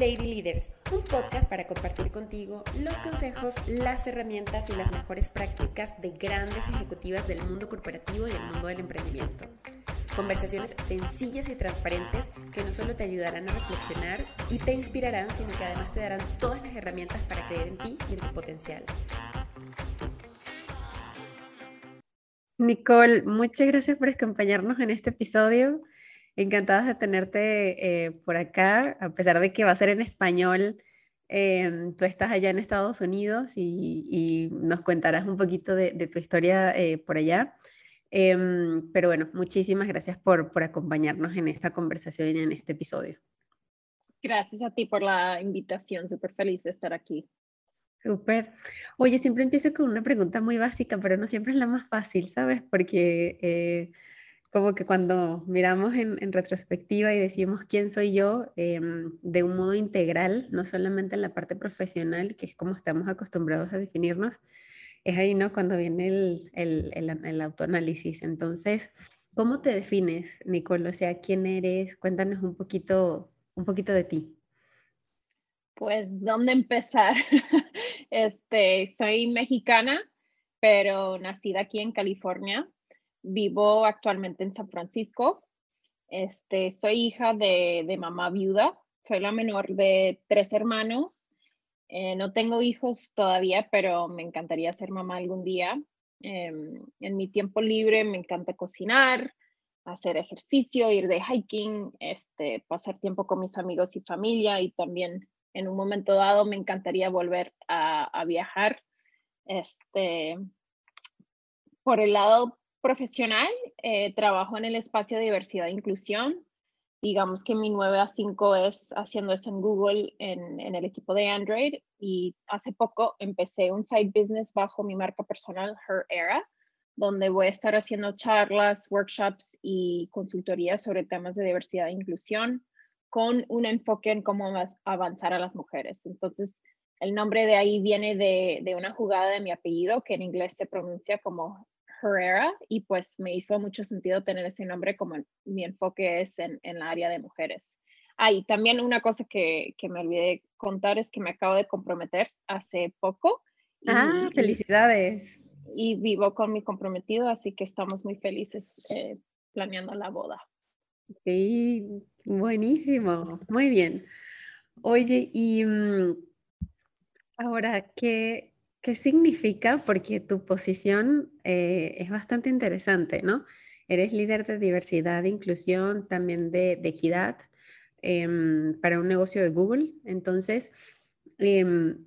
Lady Leaders, un podcast para compartir contigo los consejos, las herramientas y las mejores prácticas de grandes ejecutivas del mundo corporativo y del mundo del emprendimiento. Conversaciones sencillas y transparentes que no solo te ayudarán a reflexionar y te inspirarán, sino que además te darán todas las herramientas para creer en ti y en tu potencial. Nicole, muchas gracias por acompañarnos en este episodio. Encantadas de tenerte eh, por acá, a pesar de que va a ser en español. Em, tú estás allá en Estados Unidos y, nos contarás un poquito de, tu historia eh, por allá. Em, pero bueno, muchísimas gracias por, por acompañarnos en esta conversación y en este episodio. Gracias a ti por la invitación, súper feliz de estar aquí. Súper. Oye, siempre empiezo con una pregunta muy básica, pero no siempre es la más fácil, ¿sabes? Porque eh, como que cuando miramos en, retrospectiva y decimos quién soy yo em, de un modo integral, no solamente en la parte profesional, que es como estamos acostumbrados a definirnos, es ahí, ¿no? Cuando viene el, el, el, autoanálisis. Entonces, ¿cómo te defines, Nicole? O sea, ¿quién eres? Cuéntanos un poquito, un poquito de ti. Pues, ¿dónde empezar? este, soy mexicana, pero nacida aquí en California vivo actualmente en San Francisco. Este, soy hija de, mamá viuda, soy la menor de tres hermanos. Eh, no tengo hijos todavía, pero me encantaría ser mamá algún día. Em, en mi tiempo libre me encanta cocinar, hacer ejercicio, ir de hiking, este, pasar tiempo con mis amigos y familia y también en un momento dado me encantaría volver a, a viajar. Este, por el lado profesional, eh, trabajo en el espacio de diversidad e inclusión. Digamos que mi 9 a 5 es haciendo eso en Google, en, en, el equipo de Android. Y hace poco empecé un side business bajo mi marca personal, Her Era, donde voy a estar haciendo charlas, workshops y consultorías sobre temas de diversidad e inclusión con un enfoque en cómo avanzar a las mujeres. Entonces, el nombre de ahí viene de, de una jugada de mi apellido, que en inglés se pronuncia como Herrera y pues me hizo mucho sentido tener ese nombre como mi enfoque es en, en la área de mujeres. Ah, y también una cosa que, que, me olvidé contar es que me acabo de comprometer hace poco. ah, felicidades. Y, vivo con mi comprometido, así que estamos muy felices eh, planeando la boda. Sí, buenísimo, muy bien. Oye, y mm, ahora, ¿qué, ¿Qué significa? Porque tu posición eh, es bastante interesante, ¿no? Eres líder de diversidad, de inclusión, también de, equidad em, para un negocio de Google. Entonces, em,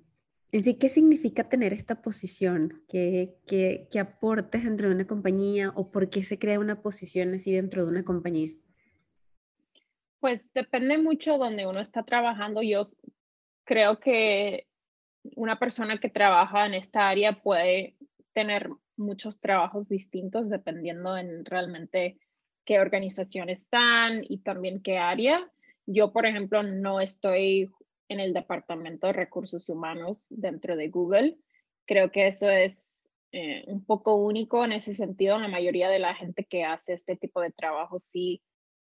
¿qué significa tener esta posición? ¿Qué, qué, qué aportes dentro de una compañía o por qué se crea una posición así dentro de una compañía? Pues depende mucho donde uno está trabajando. Yo creo que una persona que trabaja en esta área puede tener muchos trabajos distintos dependiendo en realmente qué organización están y también qué área. Yo, por ejemplo, no estoy en el departamento de recursos humanos dentro de Google. Creo que eso es eh, un poco único en ese sentido. La mayoría de la gente que hace este tipo de trabajo sí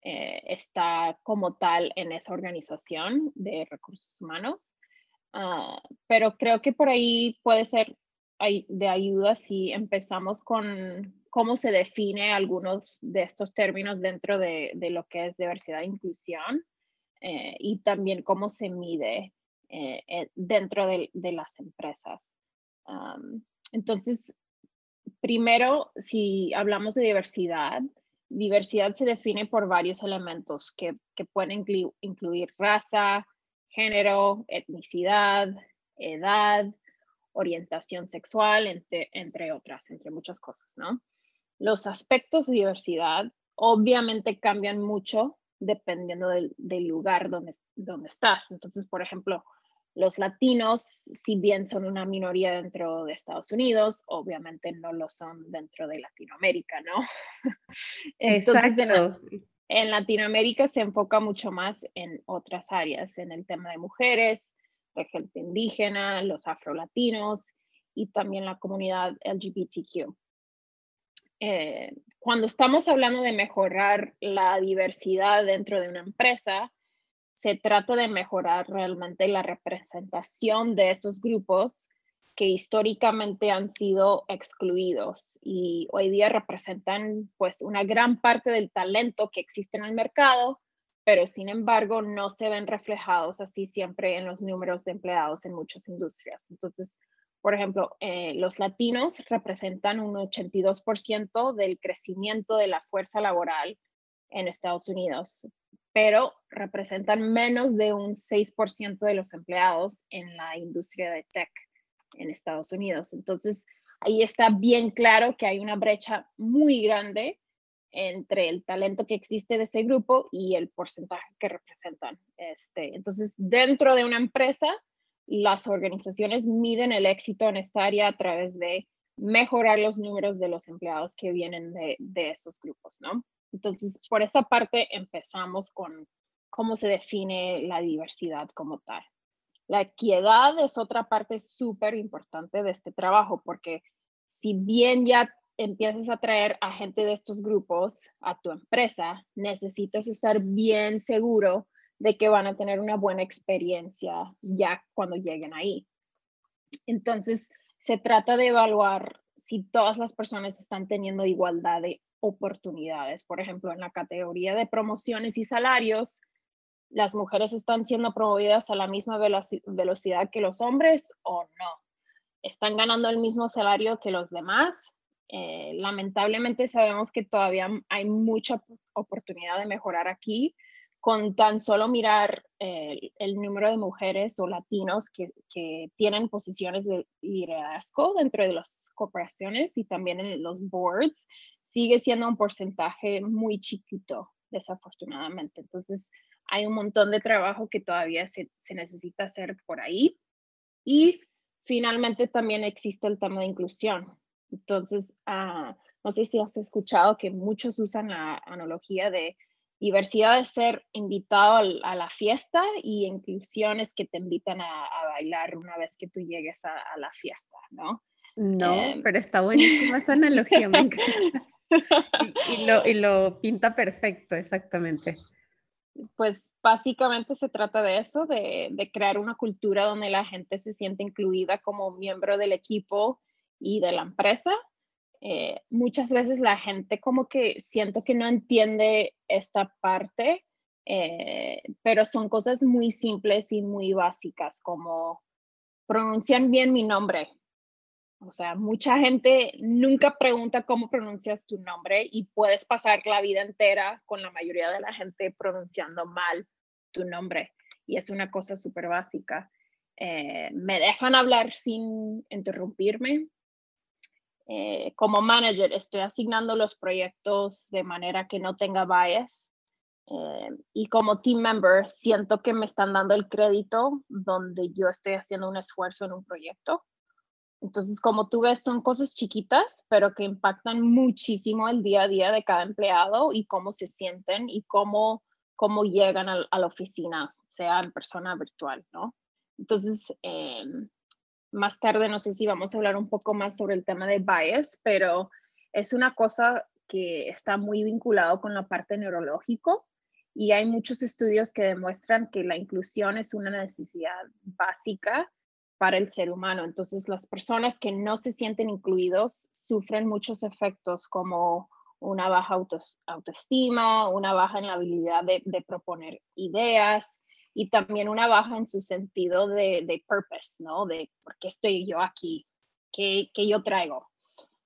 eh, está como tal en esa organización de recursos humanos. Ah, pero creo que por ahí puede ser de ayuda si empezamos con cómo se define algunos de estos términos dentro de, de lo que es diversidad e inclusión eh, y también cómo se mide eh, dentro de, de, las empresas. entonces, primero, si hablamos de diversidad, diversidad se define por varios elementos que, que pueden incluir raza, género, etnicidad, edad, orientación sexual, entre, entre otras, entre muchas cosas, ¿no? Los aspectos de diversidad obviamente cambian mucho dependiendo del, lugar donde, donde estás. Entonces, por ejemplo, los latinos, si bien son una minoría dentro de Estados Unidos, obviamente no lo son dentro de Latinoamérica, ¿no? En Latinoamérica se enfoca mucho más en otras áreas, en el tema de mujeres, de gente indígena, los afrolatinos y también la comunidad LGBTQ. Eh, cuando estamos hablando de mejorar la diversidad dentro de una empresa, se trata de mejorar realmente la representación de esos grupos que históricamente han sido excluidos y hoy día representan pues una gran parte del talento que existe en el mercado, pero sin embargo no se ven reflejados así siempre en los números de empleados en muchas industrias. Entonces, por ejemplo, eh, los latinos representan un 82% del crecimiento de la fuerza laboral en Estados Unidos, pero representan menos de un 6% de los empleados en la industria de tech en Estados Unidos. Entonces, ahí está bien claro que hay una brecha muy grande entre el talento que existe de ese grupo y el porcentaje que representan. Este, entonces, dentro de una empresa, las organizaciones miden el éxito en esta área a través de mejorar los números de los empleados que vienen de, esos grupos, ¿no? Entonces, por esa parte empezamos con cómo se define la diversidad como tal. La equidad es otra parte súper importante de este trabajo, porque si bien ya empiezas a traer a gente de estos grupos a tu empresa, necesitas estar bien seguro de que van a tener una buena experiencia ya cuando lleguen ahí. Entonces, se trata de evaluar si todas las personas están teniendo igualdad de oportunidades. Por ejemplo, en la categoría de promociones y salarios, las mujeres están siendo promovidas a la misma velocidad que los hombres o no. Están ganando el mismo salario que los demás. Eh, lamentablemente sabemos que todavía hay mucha oportunidad de mejorar aquí con tan solo mirar eh, el número de mujeres o latinos que, que, tienen posiciones de liderazgo dentro de las corporaciones y también en los boards, sigue siendo un porcentaje muy chiquito, desafortunadamente. Entonces, hay un montón de trabajo que todavía se, necesita hacer por ahí. Y finalmente también existe el tema de inclusión. Entonces, ah, no sé si has escuchado que muchos usan la analogía de diversidad de ser invitado a la fiesta y inclusión es que te invitan a, bailar una vez que tú llegues a, la fiesta, ¿no? No, em, pero está buenísima esta analogía, y, lo, y lo pinta perfecto, exactamente pues básicamente se trata de eso, de, crear una cultura donde la gente se siente incluida como miembro del equipo y de la empresa. Eh, muchas veces la gente como que siento que no entiende esta parte, eh, pero son cosas muy simples y muy básicas como pronuncian bien mi nombre, o sea, mucha gente nunca pregunta cómo pronuncias tu nombre y puedes pasar la vida entera con la mayoría de la gente pronunciando mal tu nombre. Y es una cosa súper básica. Eh, me dejan hablar sin interrumpirme. Eh, como manager estoy asignando los proyectos de manera que no tenga bias. Eh, y como team member siento que me están dando el crédito donde yo estoy haciendo un esfuerzo en un proyecto entonces, como tú ves, son cosas chiquitas, pero que impactan muchísimo el día a día de cada empleado y cómo se sienten y cómo, cómo llegan a, la oficina, sea en persona virtual, ¿no? Entonces, em, más tarde no sé si vamos a hablar un poco más sobre el tema de bias, pero es una cosa que está muy vinculado con la parte neurológico y hay muchos estudios que demuestran que la inclusión es una necesidad básica el ser humano. Entonces, las personas que no se sienten incluidos sufren muchos efectos como una baja autoestima, una baja en la habilidad de, proponer ideas y también una baja en su sentido de, purpose, ¿no? De por qué estoy yo aquí, qué, yo traigo.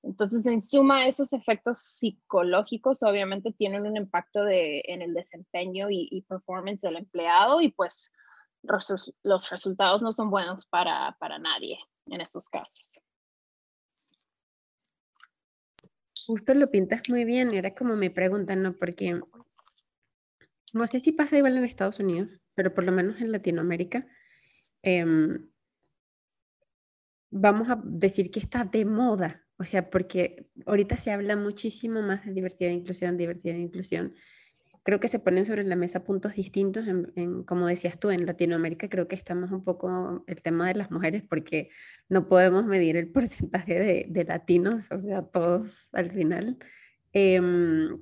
Entonces, en suma, esos efectos psicológicos obviamente tienen un impacto en el desempeño y performance del empleado y pues los resultados no son buenos para, para nadie en esos casos. Justo lo pintas muy bien, era como me preguntan, ¿no? Porque no sé si pasa igual en Estados Unidos, pero por lo menos en Latinoamérica, em, vamos a decir que está de moda, o sea, porque ahorita se habla muchísimo más de diversidad e inclusión, diversidad e inclusión, creo que se ponen sobre la mesa puntos distintos, en, como decías tú, en Latinoamérica creo que estamos un poco el tema de las mujeres porque no podemos medir el porcentaje de, latinos, o sea, todos al final. Em,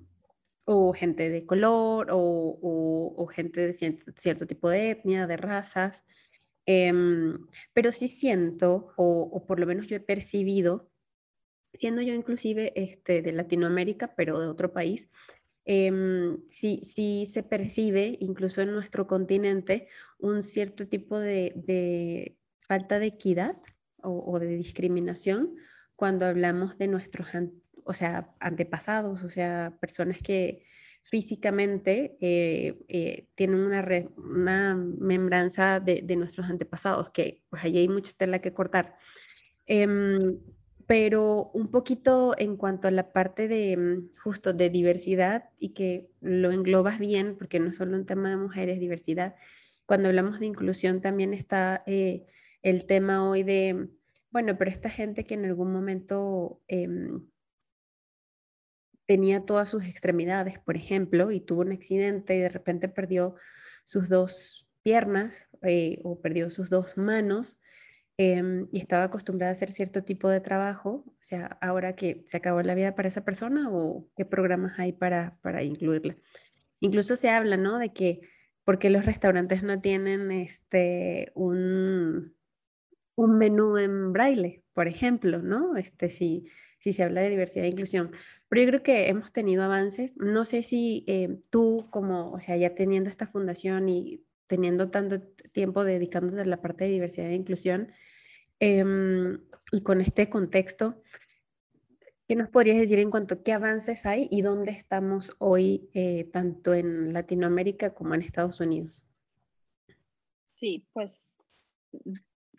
o gente de color o, gente de cierto, tipo de etnia, de razas. Em, pero sí siento, o, por lo menos yo he percibido, siendo yo inclusive este, de Latinoamérica, pero de otro país, eh, sí, sí, se percibe, incluso en nuestro continente, un cierto tipo de, falta de equidad o, de discriminación cuando hablamos de nuestros o sea, antepasados, o sea, personas que físicamente eh, eh, tienen una, una membranza de, de, nuestros antepasados, que pues allí hay mucha tela que cortar. Pero un poquito en cuanto a la parte de mm, justo de diversidad y que lo englobas bien, porque no es solo un tema de mujeres, diversidad. Cuando hablamos de inclusión también está eh, el tema hoy de, bueno, pero esta gente que en algún momento em, tenía todas sus extremidades, por ejemplo, y tuvo un accidente y de repente perdió sus dos piernas eh, o perdió sus dos manos, Em, y estaba acostumbrada a hacer cierto tipo de trabajo, o sea, ahora que se acabó la vida para esa persona o qué programas hay para, para incluirla. Incluso se habla, ¿no? De que porque los restaurantes no tienen este, un, un menú en braille, por ejemplo, ¿no? Este, si, si se habla de diversidad e inclusión. Pero yo creo que hemos tenido avances. No sé si eh, tú, como, o sea, ya teniendo esta fundación y teniendo tanto tiempo dedicándote a la parte de diversidad e inclusión, em, y con este contexto, ¿qué nos podrías decir en cuanto a qué avances hay y dónde estamos hoy, eh, tanto en Latinoamérica como en Estados Unidos? Sí, pues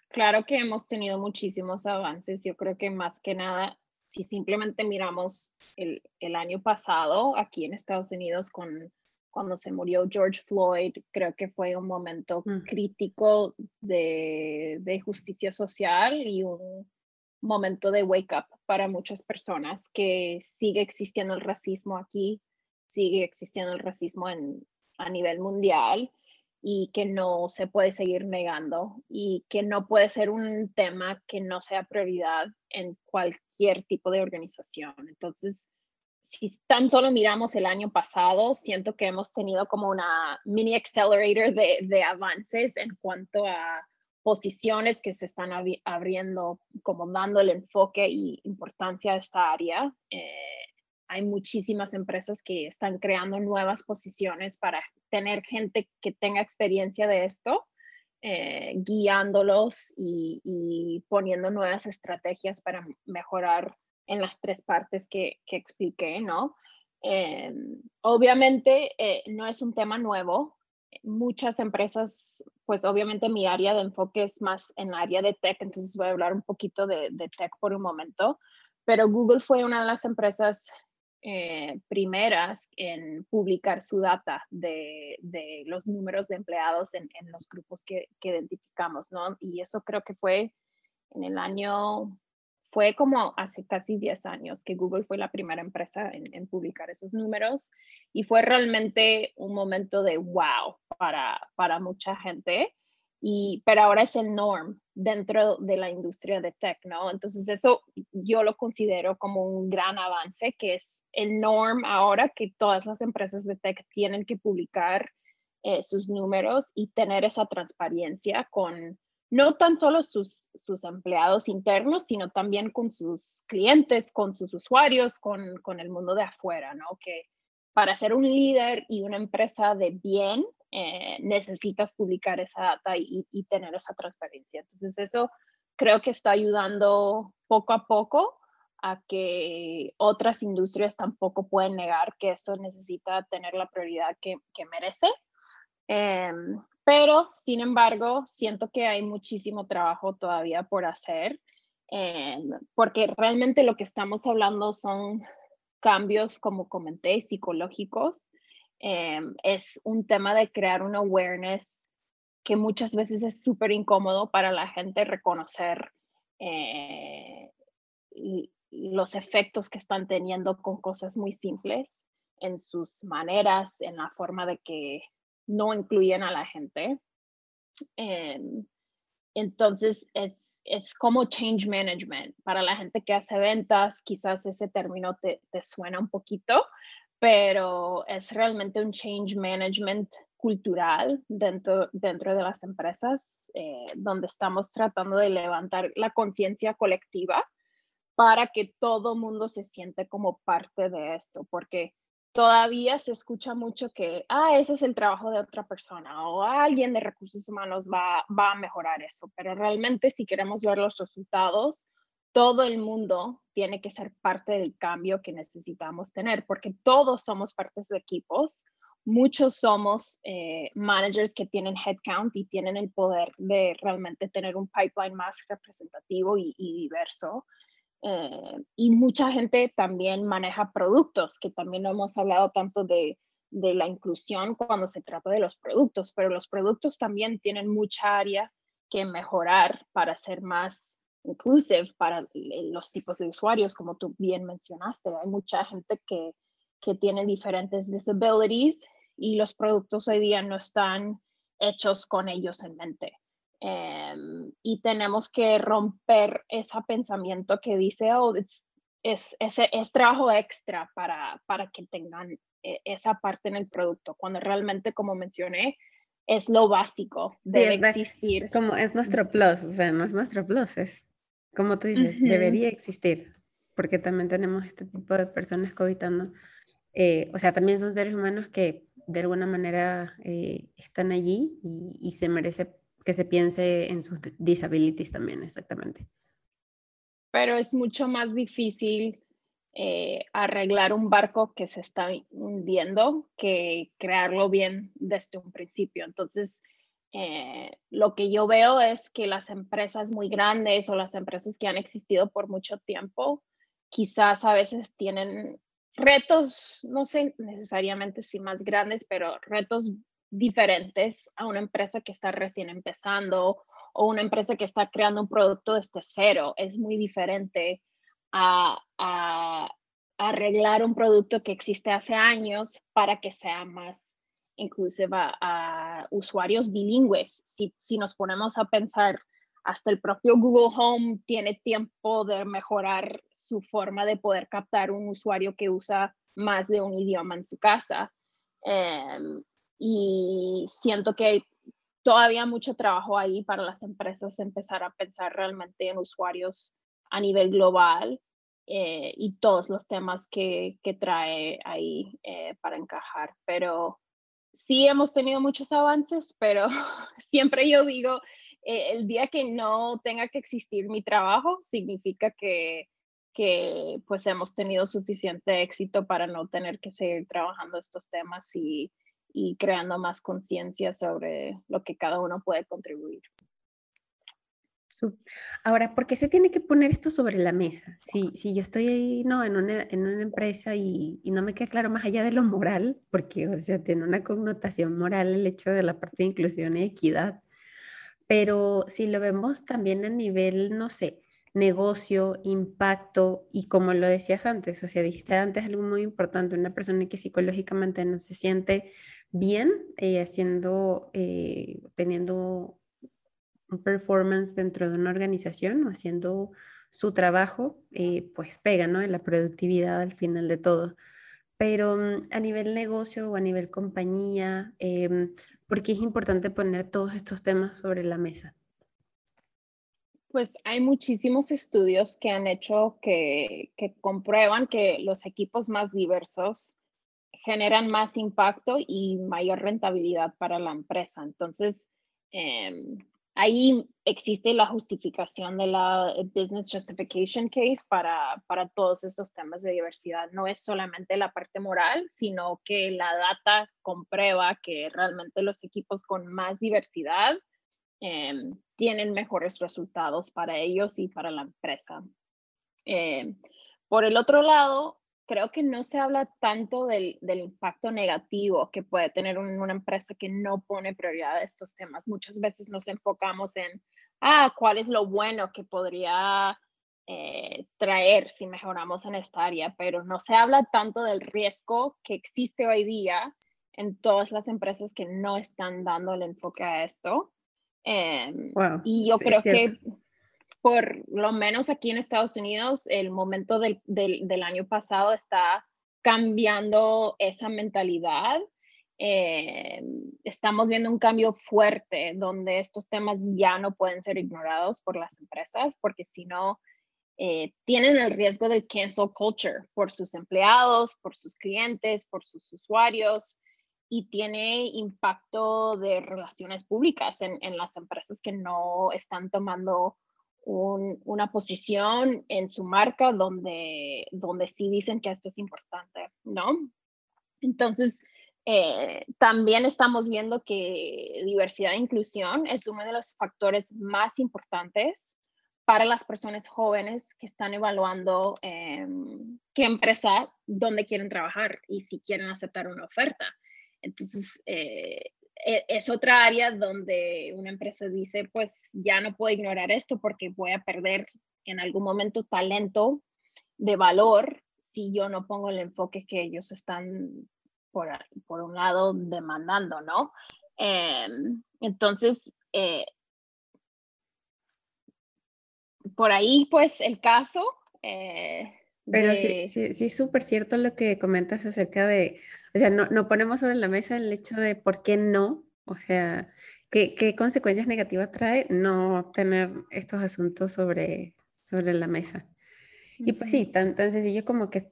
claro que hemos tenido muchísimos avances. Yo creo que más que nada, si simplemente miramos el, el año pasado aquí en Estados Unidos con cuando se murió George Floyd, creo que fue un momento mm. crítico de, de, justicia social y un momento de wake up para muchas personas que sigue existiendo el racismo aquí, sigue existiendo el racismo en, a nivel mundial y que no se puede seguir negando y que no puede ser un tema que no sea prioridad en cualquier tipo de organización. Entonces, si tan solo miramos el año pasado, siento que hemos tenido como una mini accelerator de, de avances en cuanto a posiciones que se están abriendo, como dando el enfoque y importancia a esta área. Eh, hay muchísimas empresas que están creando nuevas posiciones para tener gente que tenga experiencia de esto, eh, guiándolos y, y, poniendo nuevas estrategias para mejorar en las tres partes que, que expliqué, ¿no? Eh, obviamente eh, no es un tema nuevo. Muchas empresas, pues obviamente mi área de enfoque es más en la área de tech, entonces voy a hablar un poquito de, de tech por un momento, pero Google fue una de las empresas eh, primeras en publicar su data de, de los números de empleados en, en los grupos que, que, identificamos, ¿no? Y eso creo que fue en el año fue como hace casi 10 años que Google fue la primera empresa en, publicar esos números y fue realmente un momento de wow para, para mucha gente. Y, pero ahora es el norm dentro de la industria de tech, ¿no? Entonces eso yo lo considero como un gran avance, que es el norm ahora que todas las empresas de tech tienen que publicar eh, sus números y tener esa transparencia con no tan solo sus sus empleados internos, sino también con sus clientes, con sus usuarios, con, con el mundo de afuera, ¿no? Que para ser un líder y una empresa de bien, eh, necesitas publicar esa data y, y, tener esa transparencia. Entonces, eso creo que está ayudando poco a poco a que otras industrias tampoco pueden negar que esto necesita tener la prioridad que, que merece. Eh, pero, sin embargo, siento que hay muchísimo trabajo todavía por hacer, eh, porque realmente lo que estamos hablando son cambios, como comenté, psicológicos. Eh, es un tema de crear una awareness que muchas veces es súper incómodo para la gente reconocer eh, los efectos que están teniendo con cosas muy simples en sus maneras, en la forma de que no incluyen a la gente. Em, entonces, es, es, como change management. Para la gente que hace ventas, quizás ese término te, te suena un poquito, pero es realmente un change management cultural dentro, dentro de las empresas, eh, donde estamos tratando de levantar la conciencia colectiva para que todo mundo se siente como parte de esto, porque todavía se escucha mucho que, ah, ese es el trabajo de otra persona o alguien de recursos humanos va, va a mejorar eso, pero realmente si queremos ver los resultados, todo el mundo tiene que ser parte del cambio que necesitamos tener, porque todos somos partes de equipos, muchos somos eh, managers que tienen headcount y tienen el poder de realmente tener un pipeline más representativo y diverso. Eh, y mucha gente también maneja productos, que también no hemos hablado tanto de, la inclusión cuando se trata de los productos, pero los productos también tienen mucha área que mejorar para ser más inclusive para los tipos de usuarios, como tú bien mencionaste. Hay mucha gente que, que tiene diferentes disabilities y los productos hoy día no están hechos con ellos en mente. Em, y tenemos que romper ese pensamiento que dice, oh, es, es, es, trabajo extra para, para que tengan e, esa parte en el producto, cuando realmente, como mencioné, es lo básico, debe existir. Como es nuestro plus, o sea, no es nuestro plus, es como tú dices, debería existir, porque también tenemos este tipo de personas cohabitando, eh, o sea, también son seres humanos que de alguna manera eh, están allí y, y se merece que se piense en sus disabilities también, exactamente. Pero es mucho más difícil eh, arreglar un barco que se está hundiendo que crearlo bien desde un principio. Entonces, eh, lo que yo veo es que las empresas muy grandes o las empresas que han existido por mucho tiempo, quizás a veces tienen retos, no sé necesariamente si más grandes, pero retos diferentes a una empresa que está recién empezando o una empresa que está creando un producto desde cero. Es muy diferente a, arreglar un producto que existe hace años para que sea más inclusive a, usuarios bilingües. Si, si nos ponemos a pensar, hasta el propio Google Home tiene tiempo de mejorar su forma de poder captar un usuario que usa más de un idioma en su casa. Em, y siento que hay todavía mucho trabajo ahí para las empresas empezar a pensar realmente en usuarios a nivel global eh, y todos los temas que, que trae ahí eh, para encajar. Pero sí hemos tenido muchos avances, pero siempre yo digo, eh, el día que no tenga que existir mi trabajo, significa que, que pues hemos tenido suficiente éxito para no tener que seguir trabajando estos temas y y creando más conciencia sobre lo que cada uno puede contribuir. Ahora, ¿por qué se tiene que poner esto sobre la mesa? Si, si yo estoy ahí, no, en una, en una empresa y, y, no me queda claro más allá de lo moral, porque, o sea, tiene una connotación moral el hecho de la parte de inclusión y equidad, pero si lo vemos también a nivel, no sé, negocio, impacto y como lo decías antes, o sea, dijiste antes algo muy importante, una persona que psicológicamente no se siente bien, eh, haciendo, eh, teniendo un performance dentro de una organización o haciendo su trabajo, eh, pues pega, ¿no? En la productividad al final de todo. Pero mm, a nivel negocio o a nivel compañía, em, ¿por qué es importante poner todos estos temas sobre la mesa? Pues hay muchísimos estudios que han hecho que, que comprueban que los equipos más diversos generan más impacto y mayor rentabilidad para la empresa. Entonces, em, ahí existe la justificación de la Business Justification Case para, para todos estos temas de diversidad. No es solamente la parte moral, sino que la data comprueba que realmente los equipos con más diversidad em, tienen mejores resultados para ellos y para la empresa. Em, por el otro lado, creo que no se habla tanto del, del, impacto negativo que puede tener una empresa que no pone prioridad a estos temas. Muchas veces nos enfocamos en, ah, cuál es lo bueno que podría eh, traer si mejoramos en esta área, pero no se habla tanto del riesgo que existe hoy día en todas las empresas que no están dando el enfoque a esto. Em, y yo creo que por lo menos aquí en Estados Unidos, el momento del, del, año pasado está cambiando esa mentalidad. Eh, estamos viendo un cambio fuerte donde estos temas ya no pueden ser ignorados por las empresas porque si no, eh, tienen el riesgo de cancel culture por sus empleados, por sus clientes, por sus usuarios y tiene impacto de relaciones públicas en, en las empresas que no están tomando una posición en su marca donde, donde sí dicen que esto es importante, ¿no? Entonces, eh, también estamos viendo que diversidad e inclusión es uno de los factores más importantes para las personas jóvenes que están evaluando em, qué empresa, dónde quieren trabajar y si quieren aceptar una oferta. Entonces, eh, es otra área donde una empresa dice, pues ya no puedo ignorar esto porque voy a perder en algún momento talento de valor si yo no pongo el enfoque que ellos están, por, por un lado, demandando, ¿no? Em, entonces, eh, por ahí, pues, el caso. Eh, Pero sí, sí, sí, súper cierto lo que comentas acerca de, o sea, no, no ponemos sobre la mesa el hecho de por qué no, o sea, ¿qué, qué consecuencias negativas trae no tener estos asuntos sobre, sobre la mesa? Y pues sí, tan, tan sencillo como que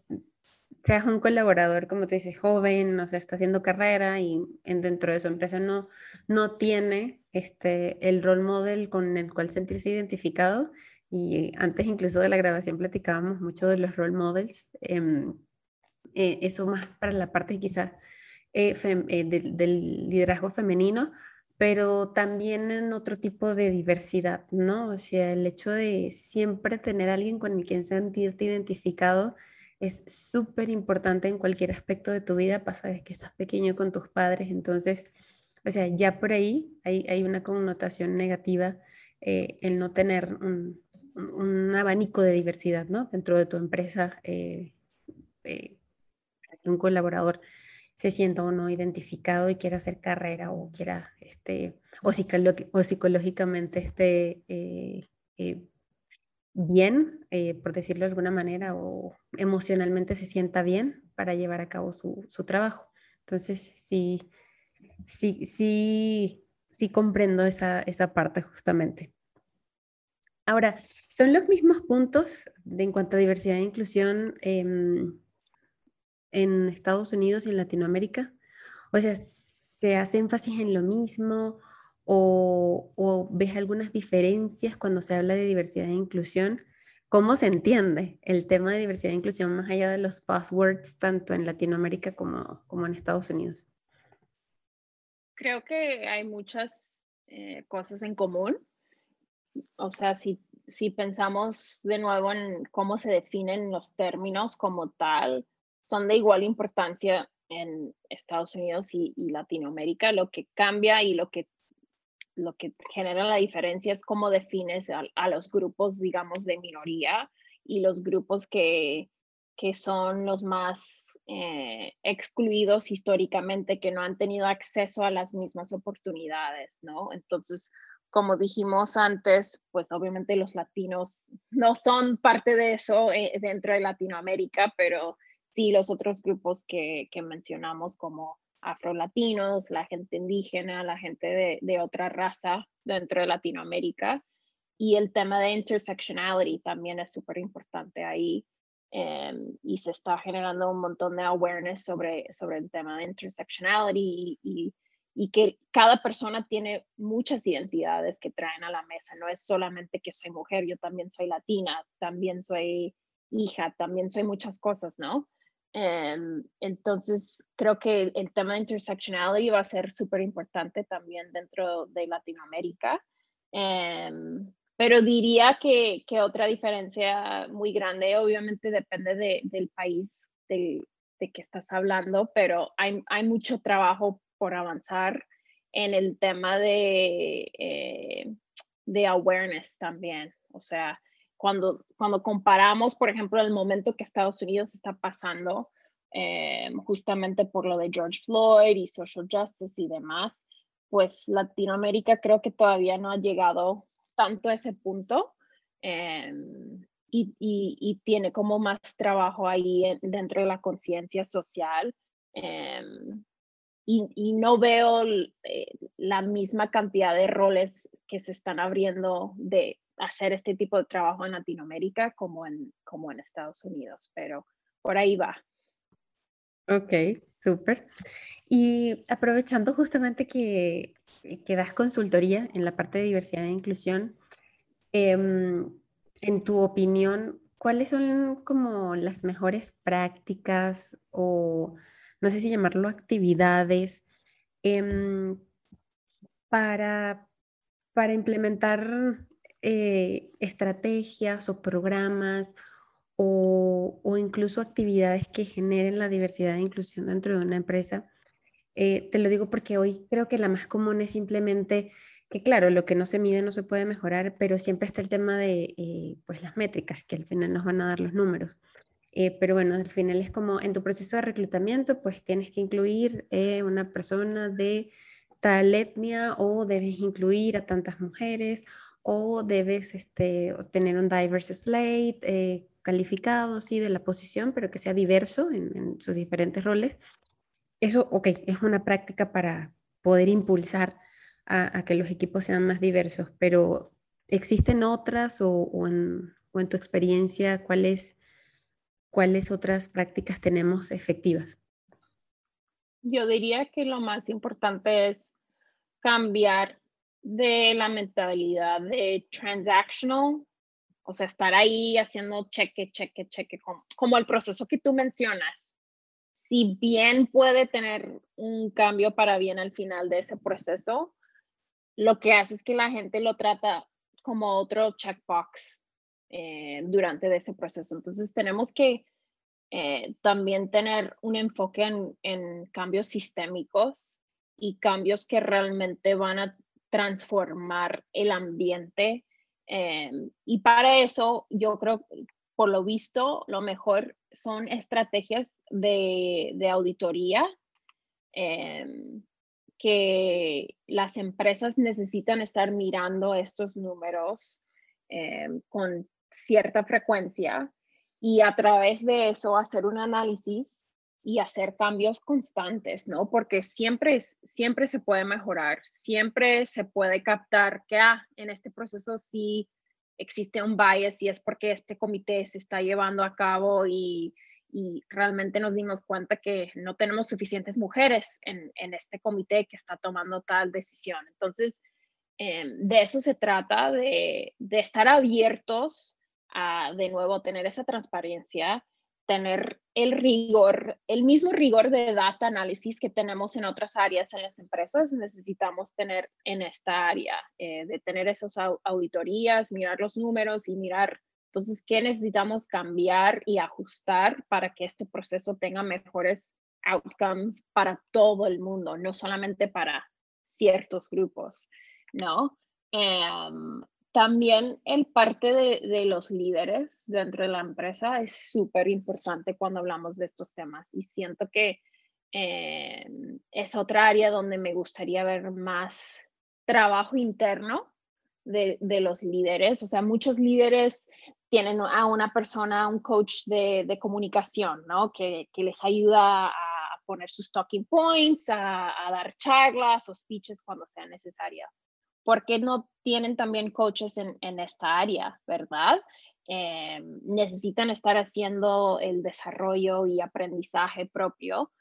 seas un colaborador, como te dices, joven, o sea, está haciendo carrera y en, dentro de su empresa no, no tiene este, el role model con el cual sentirse identificado. Y antes incluso de la grabación platicábamos mucho de los role models. Em, eh, eso más para la parte quizás eh, eh, del liderazgo femenino, pero también en otro tipo de diversidad, ¿no? O sea, el hecho de siempre tener a alguien con quien sentirte identificado es súper importante en cualquier aspecto de tu vida, pasa desde que estás pequeño con tus padres, entonces, o sea, ya por ahí hay, hay una connotación negativa el no tener un, un, abanico de diversidad, ¿no? Dentro de tu empresa un colaborador se sienta o no identificado y quiera hacer carrera o quiera, este, o, o psicológicamente esté eh, eh, bien, eh, por decirlo de alguna manera, o emocionalmente se sienta bien para llevar a cabo su, su trabajo. Entonces, sí, sí, sí, sí comprendo esa, esa parte justamente. Ahora, son los mismos puntos de, en cuanto a diversidad e inclusión em, en Estados Unidos y en Latinoamérica? O sea, ¿se hace énfasis en lo mismo o, ves algunas diferencias cuando se habla de diversidad e inclusión? ¿Cómo se entiende el tema de diversidad e inclusión más allá de los passwords, tanto en Latinoamérica como, en Estados Unidos? Creo que hay muchas eh, cosas en común. O sea, si, si pensamos de nuevo en cómo se definen los términos como tal, son de igual importancia en Estados Unidos y, Latinoamérica. Lo que cambia y lo que, lo que genera la diferencia es cómo defines a, los grupos, digamos, de minoría y los grupos que, que son los más eh, excluidos históricamente, que no han tenido acceso a las mismas oportunidades, ¿no? Entonces, como dijimos antes, pues obviamente los latinos no son parte de eso eh, dentro de Latinoamérica, pero sí los otros grupos que, que mencionamos como afrolatinos, la gente indígena, la gente de, de, otra raza dentro de Latinoamérica. Y el tema de intersectionality también es súper importante ahí. Em, y se está generando un montón de awareness sobre, sobre el tema de intersectionality y, y, que cada persona tiene muchas identidades que traen a la mesa. No es solamente que soy mujer, yo también soy latina, también soy hija, también soy muchas cosas, ¿no? Em, entonces, creo que el, tema de intersectionality va a ser súper importante también dentro de Latinoamérica. Em, pero diría que, que, otra diferencia muy grande, obviamente depende de, del país de, de, que estás hablando, pero hay, hay, mucho trabajo por avanzar en el tema de, eh, de awareness también. O sea, cuando, cuando comparamos, por ejemplo, el momento que Estados Unidos está pasando, eh, justamente por lo de George Floyd y social justice y demás, pues Latinoamérica creo que todavía no ha llegado tanto a ese punto. Eh, y, tiene como más trabajo ahí dentro de la conciencia social. Em, y, no veo eh, la misma cantidad de roles que se están abriendo de hacer este tipo de trabajo en Latinoamérica como en, como en Estados Unidos, pero por ahí va. Ok, súper. Y aprovechando justamente que, que, das consultoría en la parte de diversidad e inclusión, em, en tu opinión, ¿cuáles son como las mejores prácticas o no sé si llamarlo actividades em, para, para implementar eh, estrategias o programas o, incluso actividades que generen la diversidad e inclusión dentro de una empresa? Eh, te lo digo porque hoy creo que la más común es simplemente que claro, lo que no se mide no se puede mejorar, pero siempre está el tema de eh, pues las métricas, que al final nos van a dar los números. Eh, pero bueno, al final es como en tu proceso de reclutamiento, pues tienes que incluir eh, una persona de tal etnia o debes incluir a tantas mujeres o debes este, tener un diverse slate calificado, sí, de la posición, pero que sea diverso en, en sus diferentes roles. Eso, ok, es una práctica para poder impulsar a, que los equipos sean más diversos, pero ¿existen otras o, en, tu experiencia cuáles, cuáles otras prácticas tenemos efectivas? Yo diría que lo más importante es cambiar de la mentalidad de transactional, o sea, estar ahí haciendo cheque, cheque, cheque, como, el proceso que tú mencionas. Si bien puede tener un cambio para bien al final de ese proceso, lo que hace es que la gente lo trata como otro checkbox eh, durante ese proceso. Entonces tenemos que eh, también tener un enfoque en, cambios sistémicos y cambios que realmente van a transformar el ambiente. Eh, y para eso yo creo, por lo visto, lo mejor son estrategias de, auditoría que las empresas necesitan estar mirando estos números eh, con cierta frecuencia y a través de eso hacer un análisis y hacer cambios constantes, ¿no? Porque siempre, siempre se puede mejorar, siempre se puede captar que ah, en este proceso sí existe un bias y es porque este comité se está llevando a cabo y y realmente nos dimos cuenta que no tenemos suficientes mujeres en, este comité que está tomando tal decisión. Entonces, em, de eso se trata, de, estar abiertos a, de nuevo, tener esa transparencia, tener el rigor, el mismo rigor de data análisis que tenemos en otras áreas en las empresas, necesitamos tener en esta área, eh, de tener esas auditorías, mirar los números y mirar entonces, ¿qué necesitamos cambiar y ajustar para que este proceso tenga mejores outcomes para todo el mundo, no solamente para ciertos grupos, ¿no? Em, también el parte de, los líderes dentro de la empresa es súper importante cuando hablamos de estos temas y siento que em, es otra área donde me gustaría ver más trabajo interno de, de, los líderes. O sea, muchos líderes tienen a una persona, un coach de, comunicación, ¿no? Que, les ayuda a poner sus talking points, a, dar charlas o speeches cuando sea necesaria. ¿Por qué no tienen también coaches en, esta área, verdad? Eh, necesitan estar haciendo el desarrollo y aprendizaje propio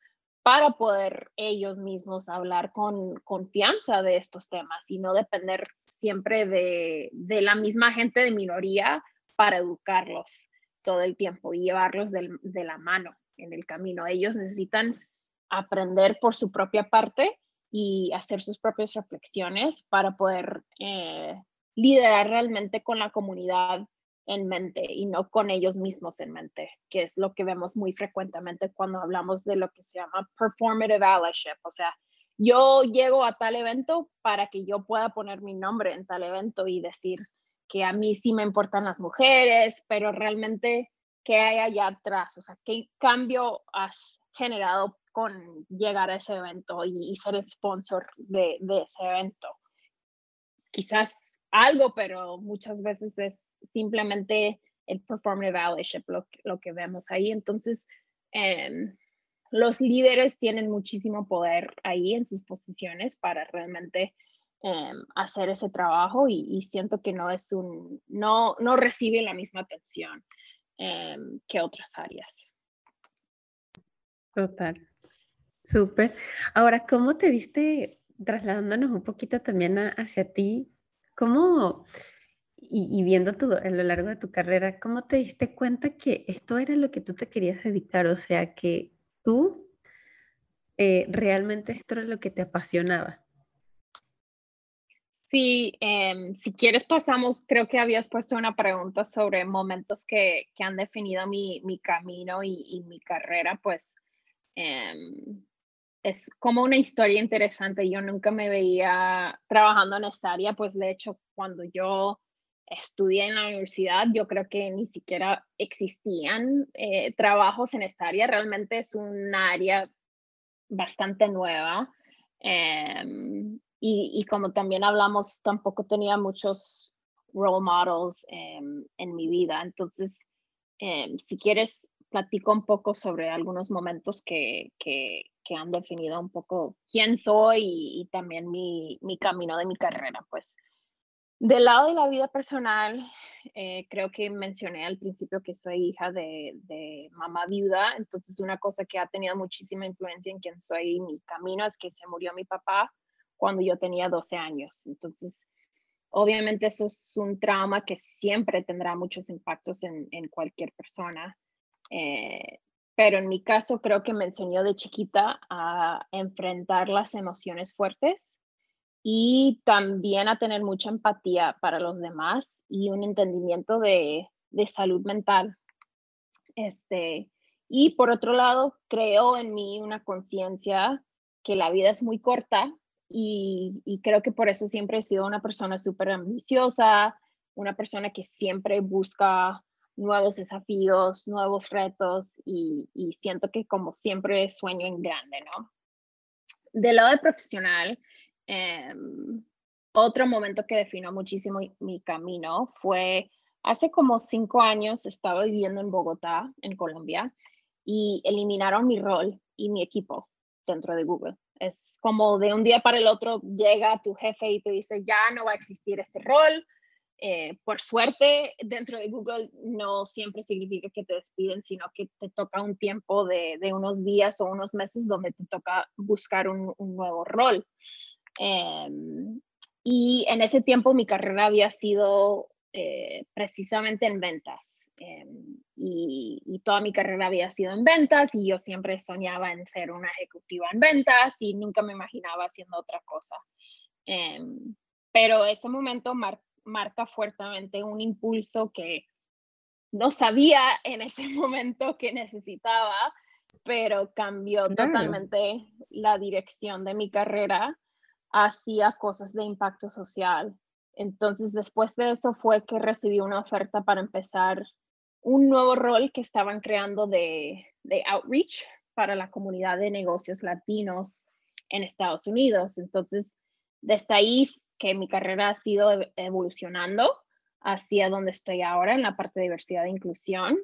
para poder ellos mismos hablar con confianza de estos temas y no depender siempre de, de la misma gente de minoría para educarlos todo el tiempo y llevarlos de la mano en el camino. Ellos necesitan aprender por su propia parte y hacer sus propias reflexiones para poder eh, liderar realmente con la comunidad en mente y no con ellos mismos en mente, que es lo que vemos muy frecuentemente cuando hablamos de lo que se llama performative allyship, o sea, yo llego a tal evento para que yo pueda poner mi nombre en tal evento y decir, que a mí sí me importan las mujeres, pero realmente, ¿qué hay allá atrás? O sea, ¿qué cambio has generado con llegar a ese evento y, ser el sponsor de, ese evento? Quizás algo, pero muchas veces es simplemente el performative allyship, lo, que vemos ahí. Entonces, em, los líderes tienen muchísimo poder ahí en sus posiciones para realmente em, hacer ese trabajo y, siento que no es un, no, no recibe la misma atención em, que otras áreas. Total. Súper. Ahora, ¿cómo te diste, trasladándonos un poquito también hacia ti, cómo, y, viendo tu, a lo largo de tu carrera, cómo te diste cuenta que esto era lo que tú te querías dedicar? O sea, que tú eh, realmente esto era lo que te apasionaba. Sí, em, si quieres pasamos, creo que habías puesto una pregunta sobre momentos que, que han definido mi, mi camino y, y, mi carrera, pues em, es como una historia interesante. Yo nunca me veía trabajando en esta área, pues de hecho cuando yo estudié en la universidad, yo creo que ni siquiera existían eh, trabajos en esta área. Realmente es un área bastante nueva. Em, y, como también hablamos, tampoco tenía muchos role models em, en mi vida. Entonces, em, si quieres, platico un poco sobre algunos momentos que, que, han definido un poco quién soy y, y también mi, mi, camino de mi carrera. Pues del lado de la vida personal, eh, creo que mencioné al principio que soy hija de, de, mamá viuda, entonces una cosa que ha tenido muchísima influencia en quien soy mi camino es que se murió mi papá cuando yo tenía 12 años. Entonces, obviamente eso es un trauma que siempre tendrá muchos impactos en, en cualquier persona. Eh, pero en mi caso creo que me enseñó de chiquita a enfrentar las emociones fuertes y también a tener mucha empatía para los demás y un entendimiento de, de salud mental. Este, y por otro lado, creo en mí una conciencia que la vida es muy corta y, y, creo que por eso siempre he sido una persona súper ambiciosa, una persona que siempre busca nuevos desafíos, nuevos retos y, y siento que como siempre sueño en grande, ¿no? Del lado de profesional, Em, otro momento que definió muchísimo mi camino fue hace como cinco años estaba viviendo en Bogotá, en Colombia, y eliminaron mi rol y mi equipo dentro de Google. Es como de un día para el otro llega tu jefe y te dice, ya no va a existir este rol. Eh, por suerte, dentro de Google no siempre significa que te despiden, sino que te toca un tiempo de, unos días o unos meses donde te toca buscar un, nuevo rol. Em, y en ese tiempo mi carrera había sido eh, precisamente en ventas. Em, y, toda mi carrera había sido en ventas y yo siempre soñaba en ser una ejecutiva en ventas y nunca me imaginaba haciendo otra cosa. Em, pero ese momento marca fuertemente un impulso que no sabía en ese momento que necesitaba, pero cambió totalmente la dirección de mi carrera hacía cosas de impacto social. Entonces, después de eso fue que recibí una oferta para empezar un nuevo rol que estaban creando de, de outreach para la comunidad de negocios latinos en Estados Unidos. Entonces, desde ahí que mi carrera ha sido evolucionando hacia donde estoy ahora en la parte de diversidad e inclusión,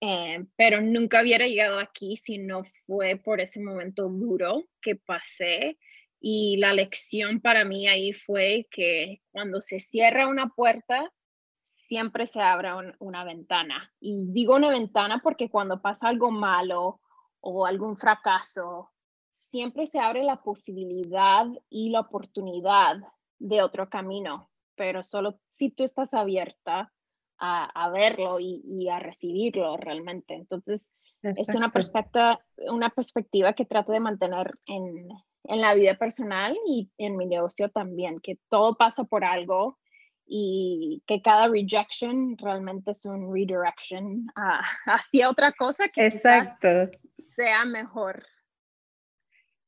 eh, pero nunca hubiera llegado aquí si no fue por ese momento duro que pasé y la lección para mí ahí fue que cuando se cierra una puerta, siempre se abre una ventana. Y digo una ventana porque cuando pasa algo malo o algún fracaso, siempre se abre la posibilidad y la oportunidad de otro camino, pero solo si tú estás abierta a, verlo y, a recibirlo realmente. Entonces, es una perspectiva, una perspectiva que trato de mantener en, en la vida personal y en mi negocio también, que todo pasa por algo y que cada rejection realmente es un redirection hacia otra cosa que Exacto. sea mejor.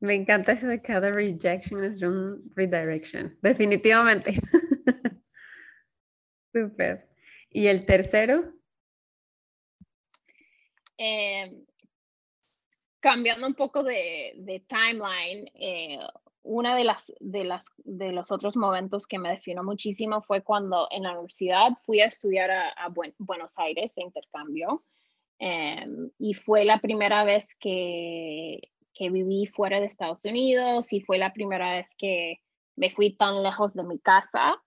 Me encanta eso de cada rejection es un redirection, definitivamente. Súper. ¿Y el tercero? Eh, cambiando un poco de, de timeline, eh, una de las, de las de los otros momentos que me definió muchísimo fue cuando en la universidad fui a estudiar a, Buenos Aires de intercambio em, y fue la primera vez que, que viví fuera de Estados Unidos y fue la primera vez que me fui tan lejos de mi casa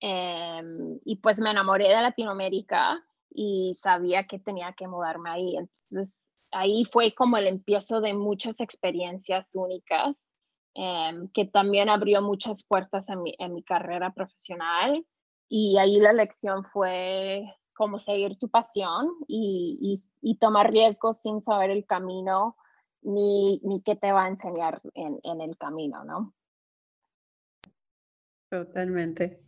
em, y pues me enamoré de Latinoamérica y sabía que tenía que mudarme ahí. Entonces ahí fue como el empiezo de muchas experiencias únicas Em, que también abrió muchas puertas en mi, en mi carrera profesional. Y ahí la lección fue cómo seguir tu pasión y, y, tomar riesgos sin saber el camino ni, ni qué te va a enseñar en, en el camino, ¿no? Totalmente.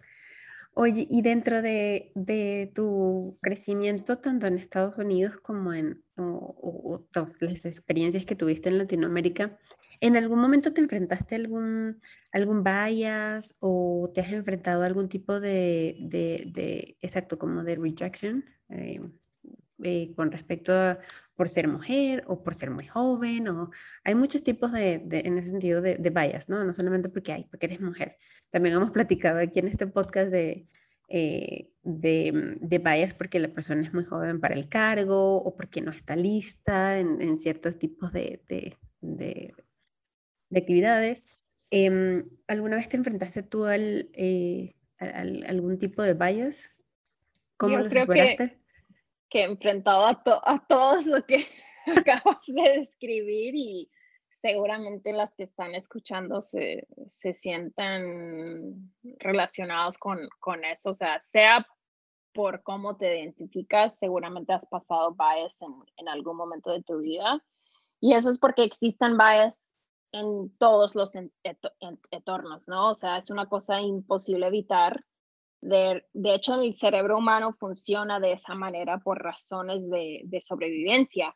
Oye, y dentro de, de, tu crecimiento, tanto en Estados Unidos como en o, las experiencias que tuviste en Latinoamérica, ¿En algún momento te enfrentaste a algún, algún bias o te has enfrentado a algún tipo de, de, exacto, como de rejection eh, eh, con respecto a por ser mujer o por ser muy joven? O, hay muchos tipos de, en ese sentido de, bias, ¿no? No solamente porque hay, porque eres mujer. También hemos platicado aquí en este podcast de, eh, de, de, bias porque la persona es muy joven para el cargo o porque no está lista en, en ciertos tipos de, de, de actividades. Em, ¿Alguna vez te enfrentaste tú al, eh, algún tipo de bias? ¿Cómo Yo lo creo que, que he enfrentado a, a todos lo que acabas de describir y seguramente las que están escuchando se, se sientan relacionados con, con eso, o sea, sea por cómo te identificas, seguramente has pasado bias en, en algún momento de tu vida. Y eso es porque existen bias en todos los entornos, ¿no? O sea, es una cosa imposible evitar. De, hecho, el cerebro humano funciona de esa manera por razones de, de sobrevivencia.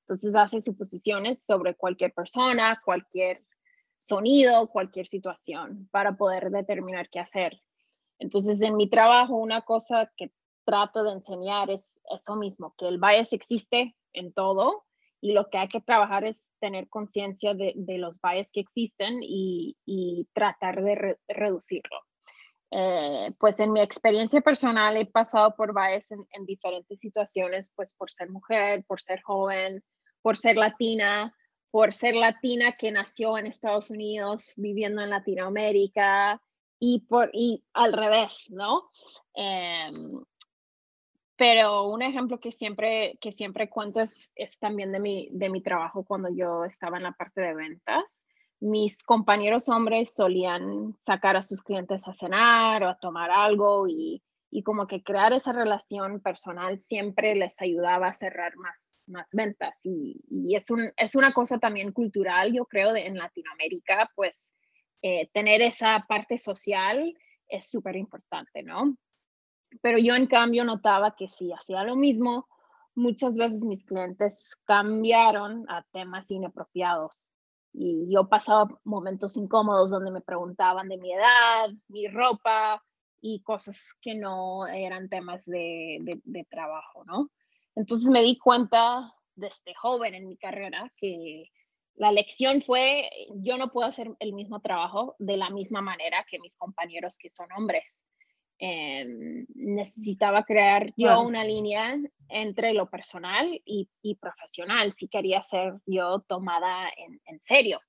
Entonces hace suposiciones sobre cualquier persona, cualquier sonido, cualquier situación para poder determinar qué hacer. Entonces, en mi trabajo, una cosa que trato de enseñar es eso mismo, que el bias existe en todo y lo que hay que trabajar es tener conciencia de, los bias que existen y, tratar de reducirlo. Eh, pues en mi experiencia personal he pasado por bias en, diferentes situaciones, pues por ser mujer, por ser joven, por ser latina, por ser latina que nació en Estados Unidos, viviendo en Latinoamérica y, por, y al revés, ¿no? Em, pero un ejemplo que siempre, que siempre cuento es, es, también de mi, de mi trabajo cuando yo estaba en la parte de ventas. Mis compañeros hombres solían sacar a sus clientes a cenar o a tomar algo y, y como que crear esa relación personal siempre les ayudaba a cerrar más, más ventas. Y, y es, un, es una cosa también cultural, yo creo, de, en Latinoamérica, pues eh, tener esa parte social es súper importante, ¿no? Pero yo en cambio notaba que si hacía lo mismo, muchas veces mis clientes cambiaron a temas inapropiados y yo pasaba momentos incómodos donde me preguntaban de mi edad, mi ropa y cosas que no eran temas de, de, trabajo, ¿no? Entonces me di cuenta desde joven en mi carrera que la lección fue, yo no puedo hacer el mismo trabajo de la misma manera que mis compañeros que son hombres. Em, necesitaba crear yo una línea entre lo personal y, profesional, si quería ser yo tomada en, serio.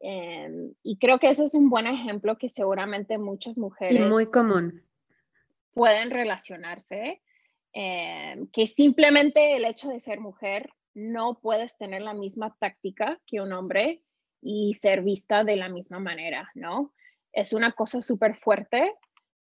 Em, y creo que ese es un buen ejemplo que seguramente muchas mujeres... muy común. Pueden relacionarse, em, que simplemente el hecho de ser mujer no puedes tener la misma táctica que un hombre y ser vista de la misma manera, ¿no? Es una cosa súper fuerte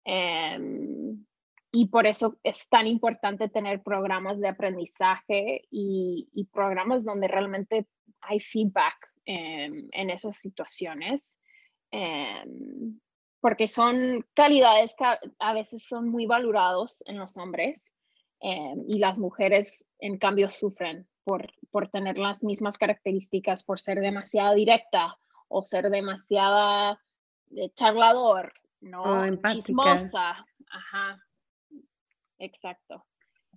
Em, y por eso es tan importante tener programas de aprendizaje y, programas donde realmente hay feedback en esas situaciones, em, porque son calidades que a, veces son muy valorados en los hombres y las mujeres en cambio sufren por, por tener las mismas características, por ser demasiado directa o ser demasiada de eh, charlador ¿no? Chismosa. Ajá. Exacto.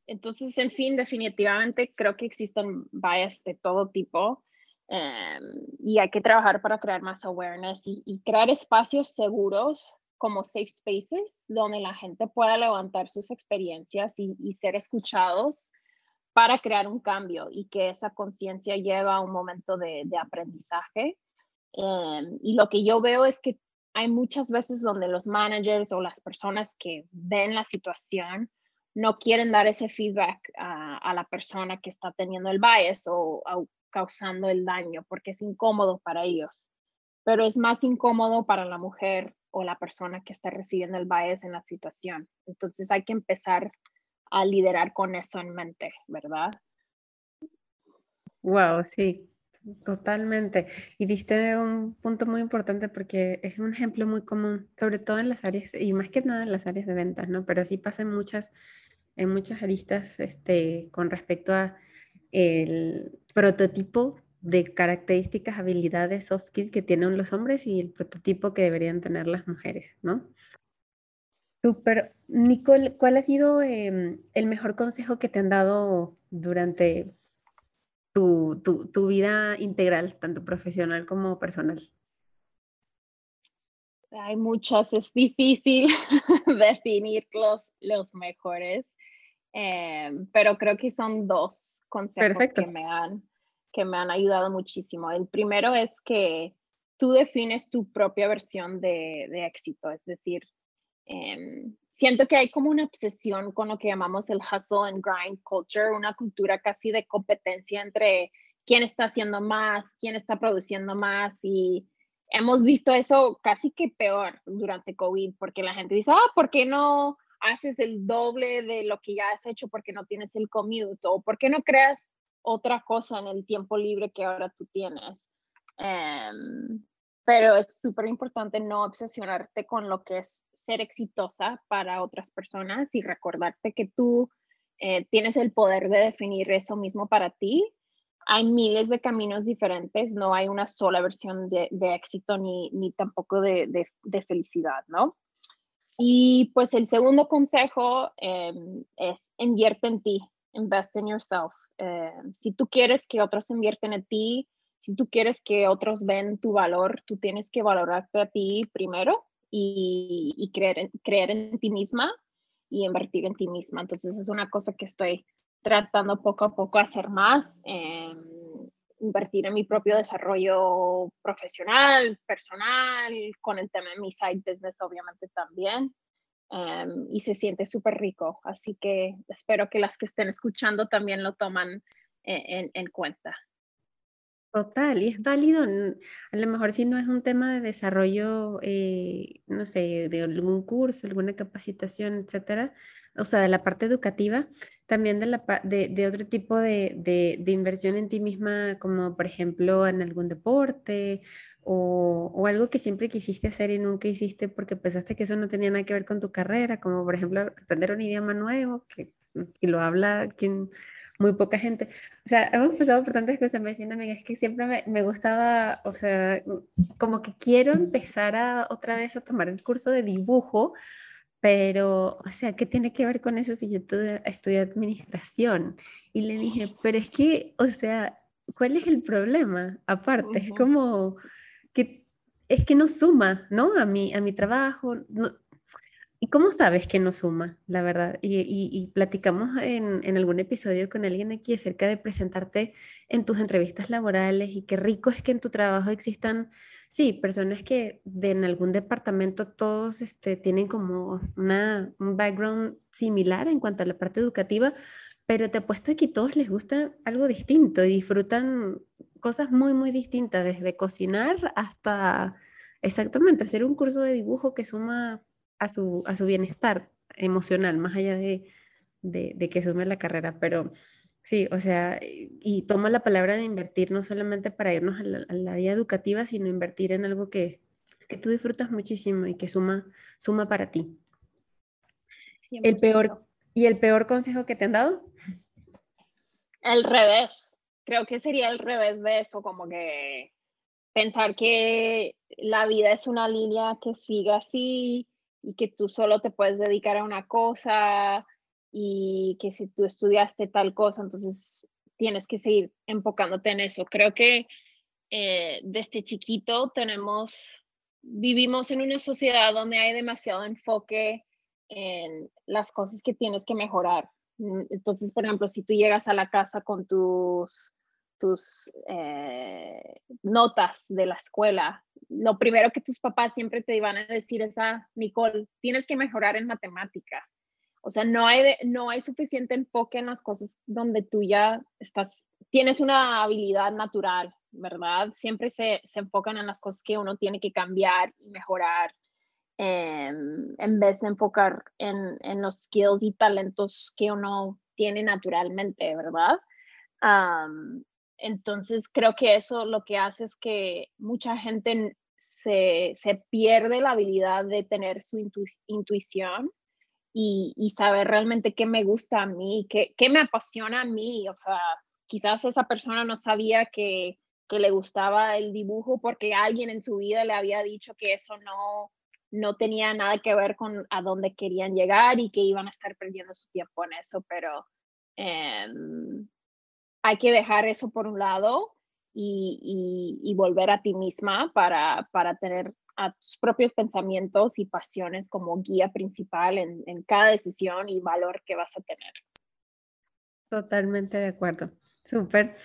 Entonces, en fin, definitivamente creo que existen bias de todo tipo. Em, y hay que trabajar para crear más awareness y, crear espacios seguros como safe spaces donde la gente pueda levantar sus experiencias y, ser escuchados para crear un cambio y que esa conciencia lleva a un momento de, aprendizaje. Em, y lo que yo veo es que hay muchas veces donde los managers o las personas que ven la situación no quieren dar ese feedback a, la persona que está teniendo el bias o, causando el daño porque es incómodo para ellos, pero es más incómodo para la mujer o la persona que está recibiendo el bias en la situación. Entonces hay que empezar a liderar con eso en mente, ¿verdad? Wow, sí, totalmente. Y diste un punto muy importante porque es un ejemplo muy común, sobre todo en las áreas, y más que nada en las áreas de ventas, ¿no? Pero sí pasa en muchas, en muchas aristas este, con respecto a el prototipo de características, habilidades, soft skills que tienen los hombres y el prototipo que deberían tener las mujeres, ¿no? Super. Nicole, ¿cuál ha sido em, el mejor consejo que te han dado durante tu, tu, vida integral, tanto profesional como personal? Hay muchas, es difícil definir los, los mejores. Em, pero creo que son dos consejos que me, han, que me han ayudado muchísimo. El primero es que tú defines tu propia versión de, de éxito, es decir, em, siento que hay como una obsesión con lo que llamamos el hustle and grind culture, una cultura casi de competencia entre quién está haciendo más, quién está produciendo más y hemos visto eso casi que peor durante COVID porque la gente dice, ah, ¿por qué no haces el doble de lo que ya has hecho porque no tienes el commute o porque no creas otra cosa en el tiempo libre que ahora tú tienes. Em, pero es súper importante no obsesionarte con lo que es ser exitosa para otras personas y recordarte que tú eh, tienes el poder de definir eso mismo para ti. Hay miles de caminos diferentes, no hay una sola versión de, éxito ni, ni tampoco de, de felicidad, ¿no? Y pues el segundo consejo em, es invierte en ti, invest in yourself. Em, si tú quieres que otros invierten en ti, si tú quieres que otros ven tu valor, tú tienes que valorarte a ti primero y, creer, en, creer en ti misma y invertir en ti misma. Entonces es una cosa que estoy tratando poco a poco hacer más. Em, invertir en mi propio desarrollo profesional, personal, con el tema de mi side business obviamente también. Em, y se siente súper rico. Así que espero que las que estén escuchando también lo toman eh, en, cuenta. Total, y es válido, a lo mejor si no es un tema de desarrollo, eh, no sé, de algún curso, alguna capacitación, etcétera, o sea, de la parte educativa, también de, la, de, de otro tipo de, de, de, inversión en ti misma, como por ejemplo en algún deporte o, o, algo que siempre quisiste hacer y nunca hiciste porque pensaste que eso no tenía nada que ver con tu carrera, como por ejemplo aprender un idioma nuevo, que, que lo habla quien, muy poca gente. O sea, hemos pasado por tantas cosas. Me decía una amiga, es que siempre me, me, gustaba, o sea, como que quiero empezar a otra vez a tomar el curso de dibujo pero, o sea, ¿qué tiene que ver con eso si yo estudié administración? Y le dije, pero es que, o sea, ¿cuál es el problema? Aparte, es como que es que no suma, ¿no? A mi, a mi trabajo. ¿Y cómo sabes que no suma, la verdad? Y, platicamos en, algún episodio con alguien aquí acerca de presentarte en tus entrevistas laborales y qué rico es que en tu trabajo existan Sí, personas que en algún departamento todos este, tienen como una, un background similar en cuanto a la parte educativa, pero te apuesto que todos les gusta algo distinto y disfrutan cosas muy, muy distintas, desde cocinar hasta exactamente hacer un curso de dibujo que suma a su, a su bienestar emocional, más allá de, de, de que sume la carrera. Pero Sí, o sea, y tomo la palabra de invertir no solamente para irnos a la, vida educativa, sino invertir en algo que, que, tú disfrutas muchísimo y que suma, suma para ti. El peor, ¿Y el peor consejo que te han dado? El revés. Creo que sería el revés de eso, como que pensar que la vida es una línea que sigue así y que tú solo te puedes dedicar a una cosa y que si tú estudiaste tal cosa, entonces tienes que seguir enfocándote en eso. Creo que eh, desde chiquito tenemos, vivimos en una sociedad donde hay demasiado enfoque en las cosas que tienes que mejorar. Entonces, por ejemplo, si tú llegas a la casa con tus, tus eh, notas de la escuela, lo primero que tus papás siempre te iban a decir es, ah, Nicole, tienes que mejorar en matemática. O sea, no hay, no hay suficiente enfoque en las cosas donde tú ya estás, tienes una habilidad natural, ¿verdad? Siempre se, se enfocan en las cosas que uno tiene que cambiar y mejorar em, en vez de enfocar en, en, los skills y talentos que uno tiene naturalmente, ¿verdad? Entonces, creo que eso lo que hace es que mucha gente se, se pierde la habilidad de tener su intuición y, saber realmente qué me gusta a mí, qué, qué me apasiona a mí. O sea, quizás esa persona no sabía que, que le gustaba el dibujo porque alguien en su vida le había dicho que eso no, no tenía nada que ver con a dónde querían llegar y que iban a estar perdiendo su tiempo en eso, pero em, hay que dejar eso por un lado y, y, y volver a ti misma para, para tener a tus propios pensamientos y pasiones como guía principal en, en cada decisión y valor que vas a tener. Totalmente de acuerdo. Súper.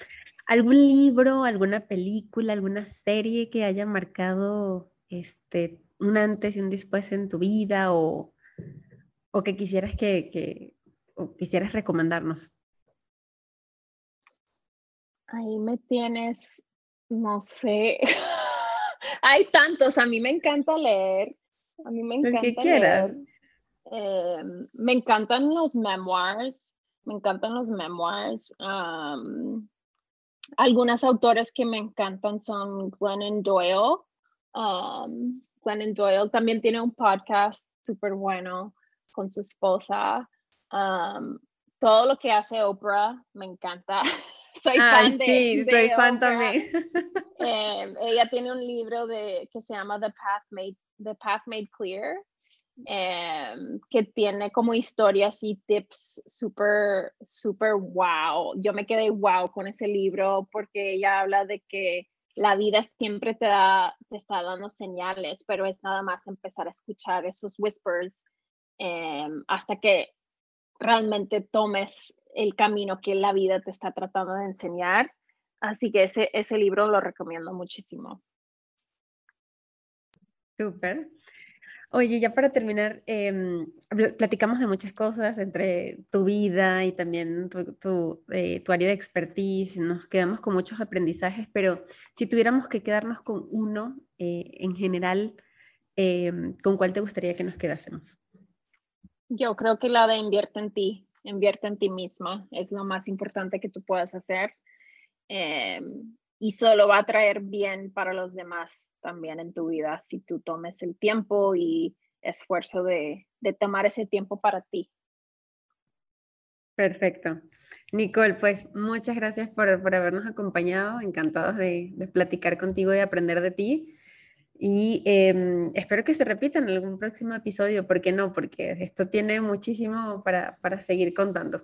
¿Algún libro, alguna película, alguna serie que haya marcado este, un antes y un después en tu vida o, o que quisieras que, que o quisieras recomendarnos? Ahí me tienes, no sé. Hay tantos, a mí me encanta leer. A mí me encanta que quieras. Eh, me encantan los memoirs, me encantan los memoirs. algunas autores que me encantan son Glennon Doyle. Um, Glennon Doyle también tiene un podcast súper bueno con su esposa. todo lo que hace Oprah me encanta. soy fan de, sí, soy fan también. Em, ella tiene un libro de, que se llama The Path Made, The Path Made Clear, em, que tiene como historias y tips súper, súper wow. Yo me quedé wow con ese libro porque ella habla de que la vida siempre te, da, te está dando señales, pero es nada más empezar a escuchar esos whispers em, hasta que realmente tomes el camino que la vida te está tratando de enseñar. Así que ese, ese libro lo recomiendo muchísimo. Súper. Oye, ya para terminar, em, platicamos de muchas cosas entre tu vida y también tu, tu, eh, tu, área de expertise, nos quedamos con muchos aprendizajes, pero si tuviéramos que quedarnos con uno eh, en general, em, ¿con cuál te gustaría que nos quedásemos? Yo creo que la de invierte en ti invierte en ti misma, es lo más importante que tú puedas hacer. Em, y solo va a traer bien para los demás también en tu vida si tú tomes el tiempo y esfuerzo de, de tomar ese tiempo para ti. Perfecto. Nicole, pues muchas gracias por, por habernos acompañado, encantados de, de platicar contigo y aprender de ti. Y em, espero que se repita en algún próximo episodio, ¿por qué no? Porque esto tiene muchísimo para, para seguir contando.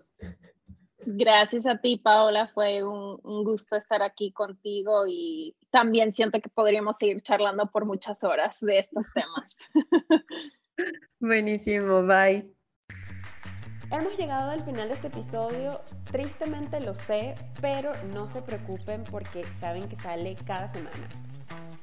Gracias a ti, Paola. Fue un, un, gusto estar aquí contigo y también siento que podríamos seguir charlando por muchas horas de estos temas. Buenísimo, bye. Hemos llegado al final de este episodio, tristemente lo sé, pero no se preocupen porque saben que sale cada semana.